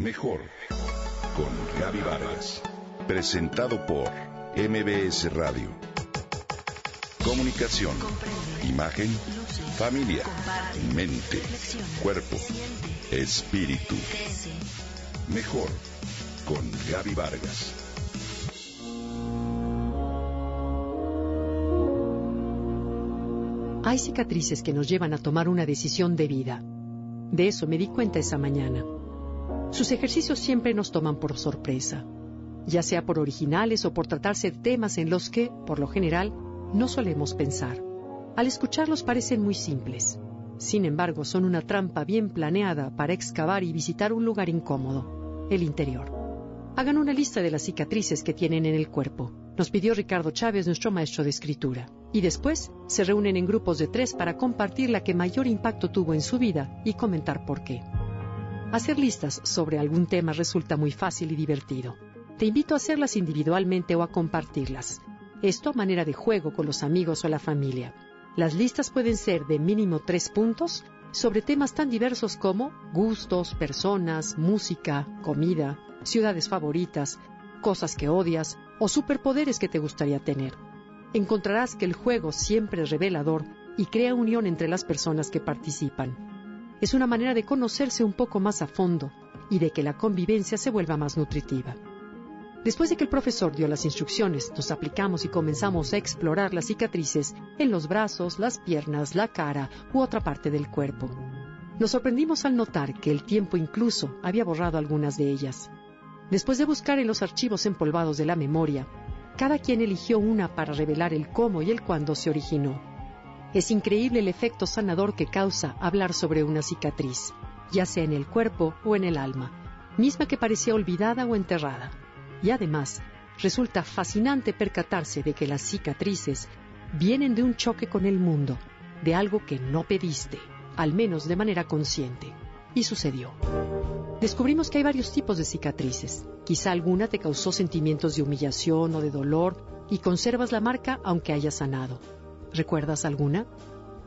Mejor con Gaby Vargas. Presentado por MBS Radio. Comunicación, imagen, familia, mente, cuerpo, espíritu. Mejor con Gaby Vargas. Hay cicatrices que nos llevan a tomar una decisión de vida. De eso me di cuenta esa mañana. Sus ejercicios siempre nos toman por sorpresa, ya sea por originales o por tratarse de temas en los que, por lo general, no solemos pensar. Al escucharlos parecen muy simples. Sin embargo, son una trampa bien planeada para excavar y visitar un lugar incómodo, el interior. Hagan una lista de las cicatrices que tienen en el cuerpo. Nos pidió Ricardo Chávez, nuestro maestro de escritura. Y después se reúnen en grupos de tres para compartir la que mayor impacto tuvo en su vida y comentar por qué. Hacer listas sobre algún tema resulta muy fácil y divertido. Te invito a hacerlas individualmente o a compartirlas. Esto a manera de juego con los amigos o la familia. Las listas pueden ser de mínimo tres puntos sobre temas tan diversos como gustos, personas, música, comida, ciudades favoritas, cosas que odias o superpoderes que te gustaría tener. Encontrarás que el juego siempre es revelador y crea unión entre las personas que participan es una manera de conocerse un poco más a fondo y de que la convivencia se vuelva más nutritiva. Después de que el profesor dio las instrucciones, nos aplicamos y comenzamos a explorar las cicatrices en los brazos, las piernas, la cara u otra parte del cuerpo. Nos sorprendimos al notar que el tiempo incluso había borrado algunas de ellas. Después de buscar en los archivos empolvados de la memoria, cada quien eligió una para revelar el cómo y el cuándo se originó. Es increíble el efecto sanador que causa hablar sobre una cicatriz, ya sea en el cuerpo o en el alma, misma que parecía olvidada o enterrada. Y además, resulta fascinante percatarse de que las cicatrices vienen de un choque con el mundo, de algo que no pediste, al menos de manera consciente. Y sucedió. Descubrimos que hay varios tipos de cicatrices. Quizá alguna te causó sentimientos de humillación o de dolor y conservas la marca aunque haya sanado. ¿Recuerdas alguna?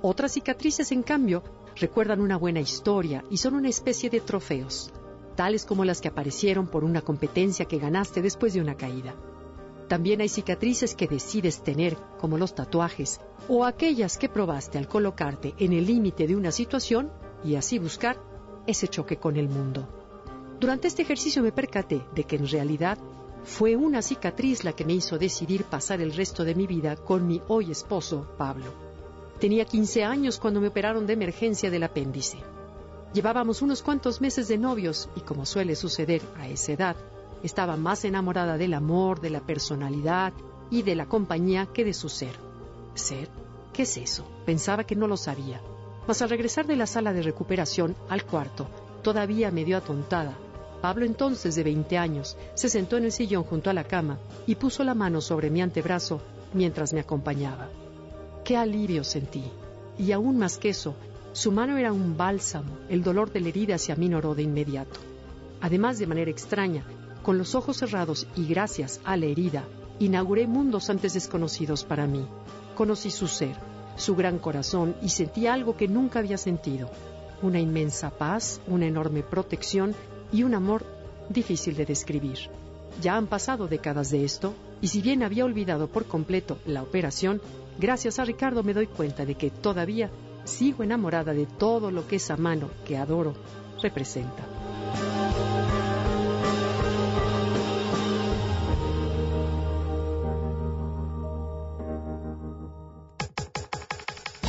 Otras cicatrices, en cambio, recuerdan una buena historia y son una especie de trofeos, tales como las que aparecieron por una competencia que ganaste después de una caída. También hay cicatrices que decides tener, como los tatuajes, o aquellas que probaste al colocarte en el límite de una situación y así buscar ese choque con el mundo. Durante este ejercicio me percaté de que en realidad fue una cicatriz la que me hizo decidir pasar el resto de mi vida con mi hoy esposo, Pablo. Tenía 15 años cuando me operaron de emergencia del apéndice. Llevábamos unos cuantos meses de novios y como suele suceder a esa edad, estaba más enamorada del amor, de la personalidad y de la compañía que de su ser. ¿Ser? ¿Qué es eso? Pensaba que no lo sabía. Mas al regresar de la sala de recuperación al cuarto, todavía medio atontada, Pablo, entonces de 20 años, se sentó en el sillón junto a la cama y puso la mano sobre mi antebrazo mientras me acompañaba. Qué alivio sentí. Y aún más que eso, su mano era un bálsamo, el dolor de la herida se aminoró de inmediato. Además, de manera extraña, con los ojos cerrados y gracias a la herida, inauguré mundos antes desconocidos para mí. Conocí su ser, su gran corazón y sentí algo que nunca había sentido. Una inmensa paz, una enorme protección y un amor difícil de describir. Ya han pasado décadas de esto, y si bien había olvidado por completo la operación, gracias a Ricardo me doy cuenta de que todavía sigo enamorada de todo lo que esa mano que adoro representa.